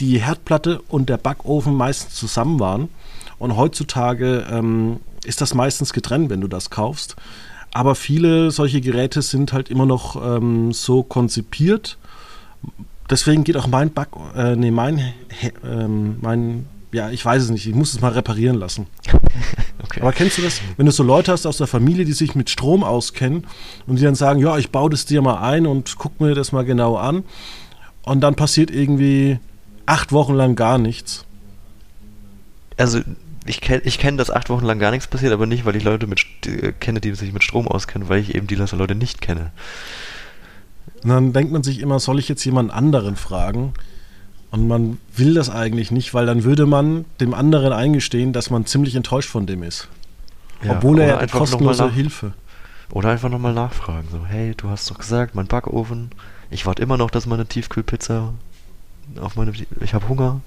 die Herdplatte und der Backofen meistens zusammen waren. Und heutzutage ähm, ist das meistens getrennt, wenn du das kaufst. Aber viele solche Geräte sind halt immer noch ähm, so konzipiert. Deswegen geht auch mein Back, äh, nee, mein, ähm, mein, ja, ich weiß es nicht, ich muss es mal reparieren lassen. Okay. Aber kennst du das, wenn du so Leute hast aus der Familie, die sich mit Strom auskennen und die dann sagen, ja, ich baue das dir mal ein und guck mir das mal genau an und dann passiert irgendwie acht Wochen lang gar nichts. Also ich kenne ich kenn, dass acht Wochen lang gar nichts passiert, aber nicht, weil ich Leute mit, St- äh, kenne, die sich mit Strom auskennen, weil ich eben die Leute nicht kenne. Und dann denkt man sich immer, soll ich jetzt jemand anderen fragen? Und man will das eigentlich nicht, weil dann würde man dem anderen eingestehen, dass man ziemlich enttäuscht von dem ist. Ja, Obwohl er einfach kostenlose nach- Hilfe. Oder einfach nochmal nachfragen. So, hey, du hast doch gesagt, mein Backofen. Ich warte immer noch, dass meine Tiefkühlpizza auf meine. Ich habe Hunger.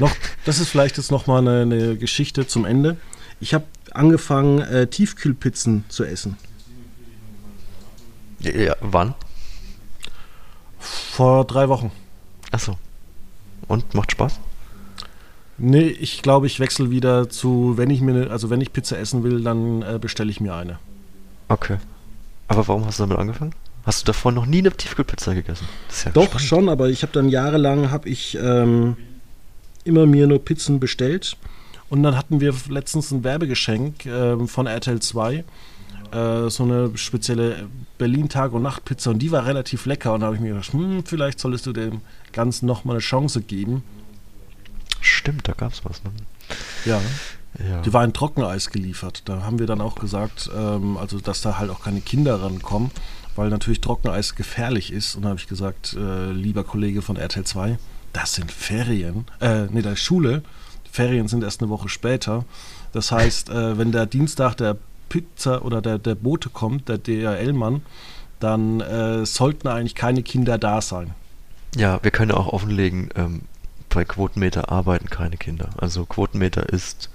Noch, das ist vielleicht jetzt nochmal eine, eine Geschichte zum Ende. Ich habe angefangen, äh, Tiefkühlpizzen zu essen. Ja, wann? Vor drei Wochen. Achso. Und macht Spaß? Nee, ich glaube, ich wechsle wieder zu, wenn ich mir, ne- also wenn ich Pizza essen will, dann äh, bestelle ich mir eine. Okay. Aber warum hast du damit angefangen? Hast du davor noch nie eine Tiefkühlpizza gegessen? Ja Doch, spannend. schon, aber ich habe dann jahrelang, habe ich ähm, immer mir nur Pizzen bestellt. Und dann hatten wir letztens ein Werbegeschenk ähm, von RTL 2. Äh, so eine spezielle Berlin-Tag- und Nacht-Pizza. Und die war relativ lecker. Und da habe ich mir gedacht, hm, vielleicht solltest du dem Ganzen nochmal eine Chance geben. Stimmt, da gab's was, ne? Ja. Ja. Die war in Trockeneis geliefert. Da haben wir dann auch gesagt, ähm, also dass da halt auch keine Kinder rankommen, weil natürlich Trockeneis gefährlich ist. Und da habe ich gesagt, äh, lieber Kollege von RTL 2, das sind Ferien. Äh, nee, das ist Schule. Ferien sind erst eine Woche später. Das heißt, äh, wenn der Dienstag der Pizza oder der, der Bote kommt, der DRL-Mann, dann äh, sollten eigentlich keine Kinder da sein. Ja, wir können ja auch offenlegen, ähm, bei Quotenmeter arbeiten keine Kinder. Also Quotenmeter ist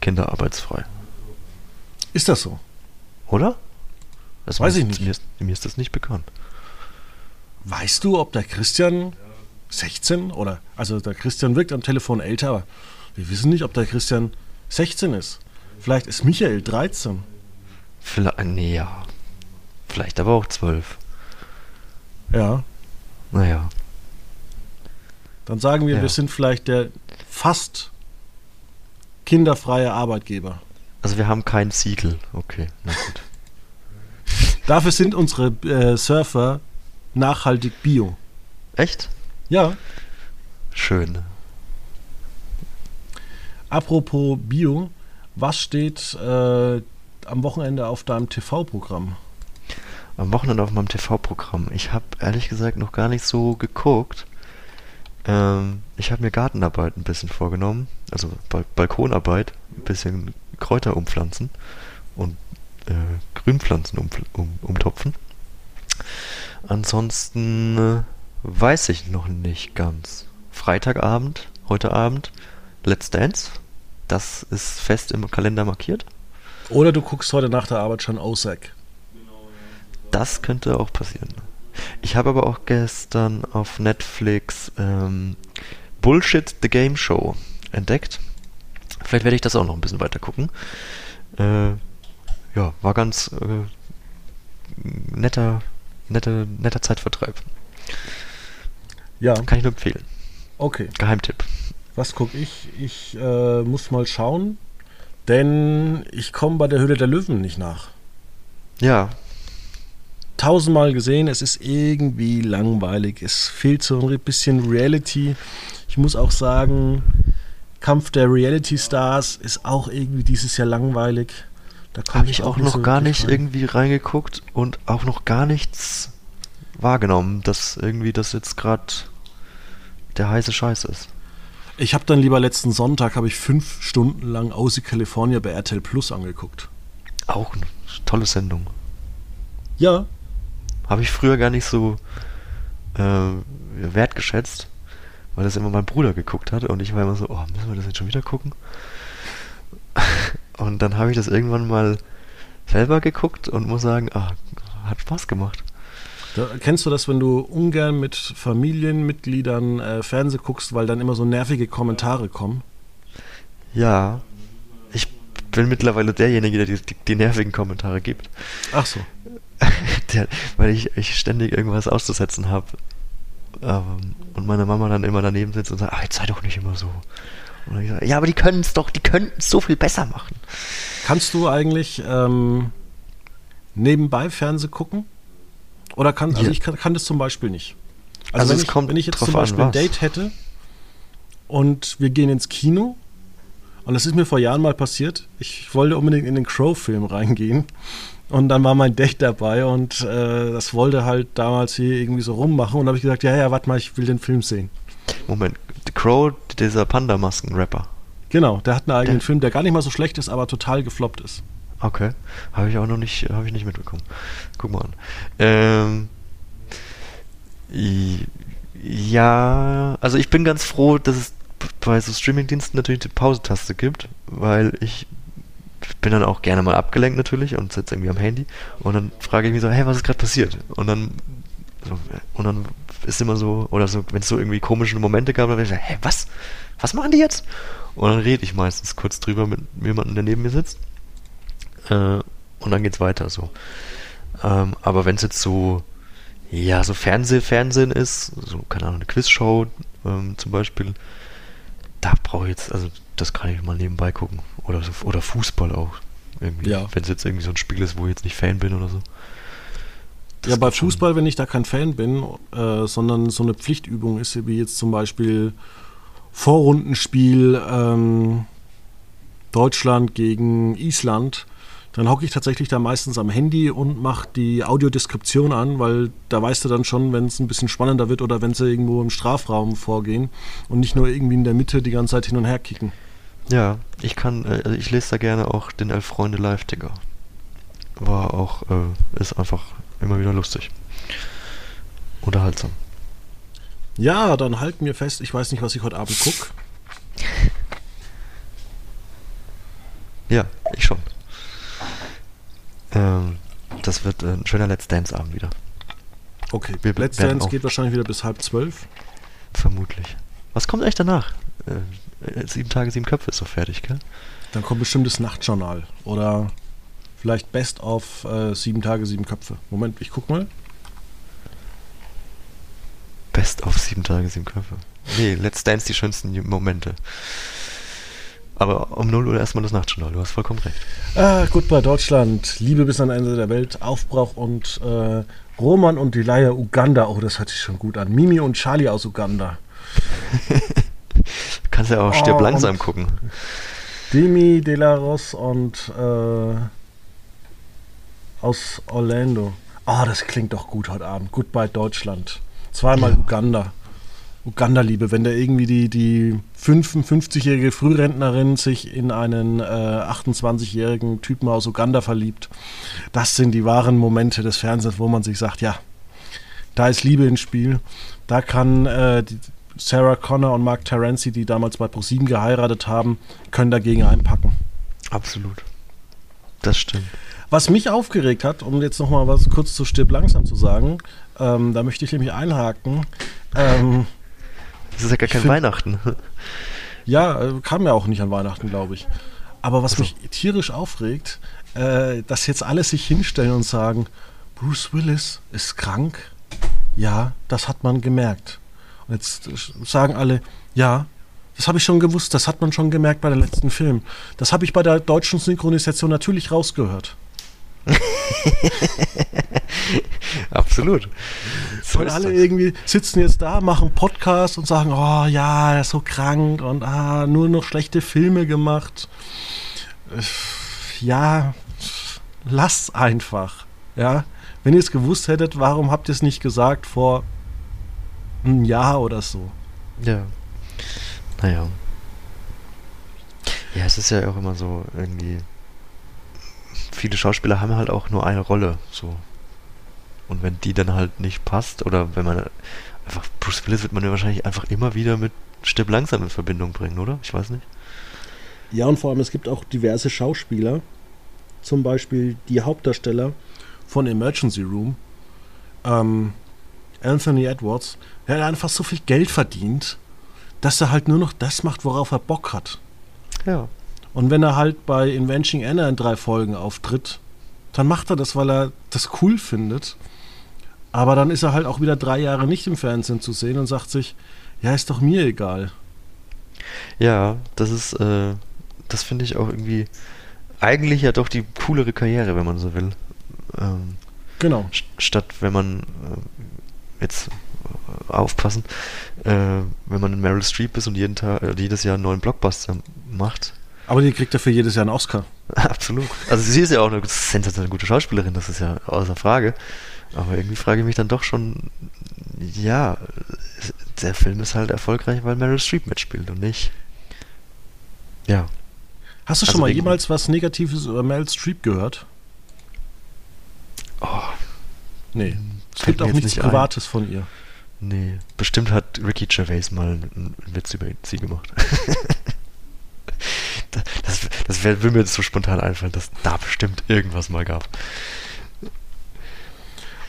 kinderarbeitsfrei. Ist das so? Oder? Das weiß mir, ich nicht. Mir ist, mir ist das nicht bekannt. Weißt du, ob der Christian 16 oder, also der Christian wirkt am Telefon älter, aber wir wissen nicht, ob der Christian 16 ist. Vielleicht ist Michael 13. Vielleicht, nee, ja. Vielleicht aber auch 12. Ja. Naja. Dann sagen wir, Ja. wir sind vielleicht der fast kinderfreie Arbeitgeber. Also wir haben kein Siegel. Okay, na gut. Dafür sind unsere äh, Surfer nachhaltig bio. Echt? Ja, Schön. apropos bio, was steht äh, am Wochenende auf deinem TV-Programm? Am Wochenende auf meinem TV-Programm. Ich habe ehrlich gesagt noch gar nicht so geguckt. Ähm, ich habe mir Gartenarbeit ein bisschen vorgenommen. Also Bal Balkonarbeit. Ein bisschen Kräuter umpflanzen. Und äh, Grünpflanzen um, um, umtopfen. Ansonsten äh, weiß ich noch nicht ganz. Freitagabend, heute Abend, Let's Dance. Das ist fest im Kalender markiert. Oder du guckst heute nach der Arbeit schon Ozark. Das könnte auch passieren. Ich habe aber auch gestern auf Netflix ähm, Bullshit The Game Show entdeckt. Vielleicht werde ich das auch noch ein bisschen weiter gucken. Äh, ja, war ganz äh, netter, netter, netter Zeitvertreib. Ja, Kann ich nur empfehlen. okay. Geheimtipp. Was gucke ich? Ich äh, muss mal schauen, denn ich komme bei der Höhle der Löwen nicht nach. Ja, Tausendmal gesehen, es ist irgendwie langweilig. Es fehlt so ein bisschen Reality. Ich muss auch sagen, Kampf der Reality Stars ist auch irgendwie dieses Jahr langweilig. Da habe ich auch nicht noch so gar nicht rein. irgendwie reingeguckt und auch noch gar nichts wahrgenommen, dass irgendwie das jetzt gerade der heiße Scheiß ist. Ich habe dann lieber letzten Sonntag habe ich fünf Stunden lang Aussie California bei RTL Plus angeguckt. Auch eine tolle Sendung. Ja, Habe ich früher gar nicht so äh, wertgeschätzt, weil das immer mein Bruder geguckt hat und ich war immer so, oh, müssen wir das jetzt schon wieder gucken? Und dann habe ich das irgendwann mal selber geguckt und muss sagen, ah, hat Spaß gemacht. Da, kennst du das, wenn du ungern mit Familienmitgliedern äh, Fernseh guckst, weil dann immer so nervige Kommentare kommen? Ja, ich bin mittlerweile derjenige, der die, die, die nervigen Kommentare gibt. Ach so. der, weil ich, ich ständig irgendwas auszusetzen habe. Ähm, und meine Mama dann immer daneben sitzt und sagt, ach, jetzt sei doch nicht immer so. Und dann ich sage, ja, aber die können es doch, die könnten es so viel besser machen. Kannst du eigentlich ähm, nebenbei Fernseh gucken? Oder kann, also Ja. ich kann, kann das zum Beispiel nicht. Also, Also wenn, ich, kommt wenn ich jetzt zum an, Beispiel ein. Date hätte und wir gehen ins Kino und das ist mir vor Jahren mal passiert. Ich wollte unbedingt in den Crow-Film reingehen und dann war mein Date dabei und äh, das wollte halt damals hier irgendwie so rummachen und habe ich gesagt, ja, ja, warte mal, ich will den Film sehen. Moment, The Crow, dieser Panda-Masken-Rapper. Genau, der hat einen eigenen Der- Film, der gar nicht mal so schlecht ist, aber total gefloppt ist. Okay. Habe ich auch noch nicht, habe ich nicht mitbekommen. Guck mal an. Ähm, ja, also ich bin ganz froh, dass es bei so Streamingdiensten natürlich die Pause-Taste gibt, weil ich bin dann auch gerne mal abgelenkt natürlich und sitze irgendwie am Handy und dann frage ich mich so, hey, was ist gerade passiert? Und dann so, und dann ist immer so, oder so, wenn es so irgendwie komische Momente gab, dann bin ich so, hä, was? Was machen die jetzt? Und dann rede ich meistens kurz drüber mit jemandem, der neben mir sitzt. Äh, und dann geht's weiter so. Ähm, aber wenn es jetzt so, ja, so Fernseh, Fernsehen ist, so, keine Ahnung, eine Quizshow ähm, zum Beispiel, da brauche ich jetzt, also das kann ich mal nebenbei gucken. Oder so, oder Fußball auch. Irgendwie. Ja. Wenn es jetzt irgendwie so ein Spiel ist, wo ich jetzt nicht Fan bin oder so. Das ja, bei. Fußball, wenn ich da kein Fan bin, äh, sondern so eine Pflichtübung ist, wie jetzt zum Beispiel Vorrundenspiel ähm, Deutschland gegen Island, dann hocke ich tatsächlich da meistens am Handy und mache die Audiodeskription an, weil da weißt du dann schon, wenn es ein bisschen spannender wird oder wenn sie irgendwo im Strafraum vorgehen und nicht nur irgendwie in der Mitte die ganze Zeit hin und her kicken. Ja, ich kann, äh, also ich lese da gerne auch den Elf Freunde Live-Ticker. War auch, äh, ist einfach immer wieder lustig. Unterhaltsam. Ja, dann halten wir fest, ich weiß nicht, was ich heute Abend gucke. Ja, ich schon. Ähm, das wird ein schöner Let's Dance-Abend wieder. Okay, Wir Let's Dance geht wahrscheinlich wieder bis halb zwölf. Vermutlich. Was kommt eigentlich danach? Äh, sieben Tage, sieben Köpfe ist doch fertig, gell? Dann kommt bestimmt das Nachtjournal. Oder vielleicht Best of äh, sieben Tage, sieben Köpfe. Moment, ich guck mal. Best auf sieben Tage, sieben Köpfe. Nee, Let's Dance die schönsten Momente. Aber um 0 Uhr erstmal das Nachtjournal, du hast vollkommen recht. Ah, Goodbye Deutschland, Liebe bis an Ende der Welt, Aufbrauch und äh, Roman und die Leier Uganda. Oh, das hört sich schon gut an. Mimi und Charlie aus Uganda. Du kannst ja auch Stirb Oh, langsam gucken. Demi De La Ross und äh, aus Orlando. Ah, das klingt doch gut heute Abend. Goodbye Deutschland. Zweimal Ja. Uganda. Uganda-Liebe, wenn da irgendwie die, die 55-jährige Frührentnerin sich in einen äh, 28-jährigen Typen aus Uganda verliebt. Das sind die wahren Momente des Fernsehens, wo man sich sagt, ja, da ist Liebe ins Spiel. Da kann äh, Sarah Connor und Mark Terenzi, die damals bei ProSieben geheiratet haben, können dagegen einpacken. Absolut. Das stimmt. Was mich aufgeregt hat, um jetzt nochmal was kurz zu Stirb langsam zu sagen, ähm, da möchte ich nämlich einhaken. Ähm, Das ist ja gar kein find- Weihnachten. ja, äh, kam ja auch nicht an Weihnachten, glaube ich. Aber was Also. mich tierisch aufregt, äh, dass jetzt alle sich hinstellen und sagen, Bruce Willis ist krank. Ja, das hat man gemerkt. Und jetzt äh, sagen alle, ja, das habe ich schon gewusst, das hat man schon gemerkt bei der letzten Film. Das habe ich bei der deutschen Synchronisation natürlich rausgehört. Absolut. So Und alle das. irgendwie sitzen jetzt da, machen Podcast und sagen, oh ja, er ist so krank und ah, nur noch schlechte Filme gemacht. Äh, Ja, lasst einfach. Ja, wenn ihr es gewusst hättet, warum habt ihr es nicht gesagt vor einem Jahr oder so? Ja. Naja. Ja, es ist ja auch immer so irgendwie. Viele Schauspieler haben halt auch nur eine Rolle, so. Und wenn die dann halt nicht passt, oder wenn man einfach Bruce Willis wird man ja wahrscheinlich einfach immer wieder mit Stirb langsam in Verbindung bringen, oder? Ich weiß nicht. Ja, und vor allem, es gibt auch diverse Schauspieler, zum Beispiel die Hauptdarsteller von Emergency Room, ähm, Anthony Edwards, der hat einfach so viel Geld verdient, dass er halt nur noch das macht, worauf er Bock hat. Ja. Und wenn er halt bei Inventing Anna in drei Folgen auftritt, dann macht er das, weil er das cool findet. Aber dann ist er halt auch wieder drei Jahre nicht im Fernsehen zu sehen und sagt sich, ja, ist doch mir egal. Ja, das ist, äh, das finde ich auch irgendwie eigentlich ja doch die coolere Karriere, wenn man so will. Ähm, Genau. st- statt wenn man äh, jetzt äh, aufpassen, äh, wenn man Meryl Streep ist und jeden Tag, äh, jedes Jahr einen neuen Blockbuster macht. Aber die kriegt dafür jedes Jahr einen Oscar. Absolut. Also sie ist ja auch eine sensationell gute Schauspielerin, das ist ja außer Frage. Aber irgendwie frage ich mich dann doch schon, ja, der Film ist halt erfolgreich, weil Meryl Streep mitspielt und nicht. Ja. Hast du Also schon mal jemals was Negatives über Meryl Streep gehört? Oh, Nee. Es gibt auch nichts nicht ein. Privates von ihr. Nee, bestimmt hat Ricky Gervais mal einen Witz über sie gemacht. das das, das wär, will mir jetzt so spontan einfallen, dass da bestimmt irgendwas mal gab.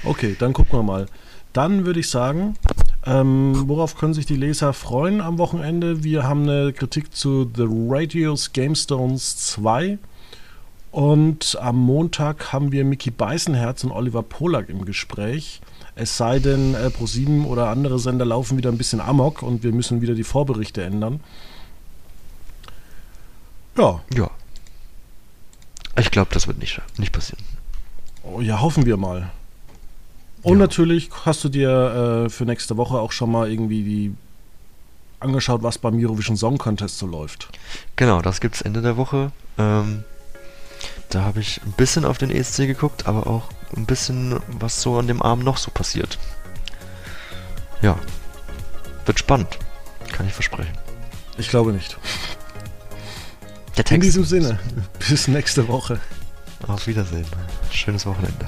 Okay, dann gucken wir mal. Dann würde ich sagen, ähm, worauf können sich die Leser freuen am Wochenende? Wir haben eine Kritik zu The Radios Game Stones 2. Und am Montag haben wir Mickey Beisenherz und Oliver Polak im Gespräch. Es sei denn, äh, Pro7 oder andere Sender laufen wieder ein bisschen amok und wir müssen wieder die Vorberichte ändern. Ja, Ja. Ich glaube, das wird nicht, nicht passieren. oh, ja, hoffen wir mal. Und Ja. natürlich hast du dir äh, für nächste Woche auch schon mal irgendwie die angeschaut, was beim Eurovision Song Contest so läuft. Genau, das gibt's Ende der Woche. Ähm, da habe ich ein bisschen auf den ESC geguckt, aber auch ein bisschen, was so an dem Abend noch so passiert. Ja. Wird spannend. Kann ich versprechen. Ich glaube nicht. Der In diesem Sinne, bis nächste Woche. Auf Wiedersehen. Schönes Wochenende.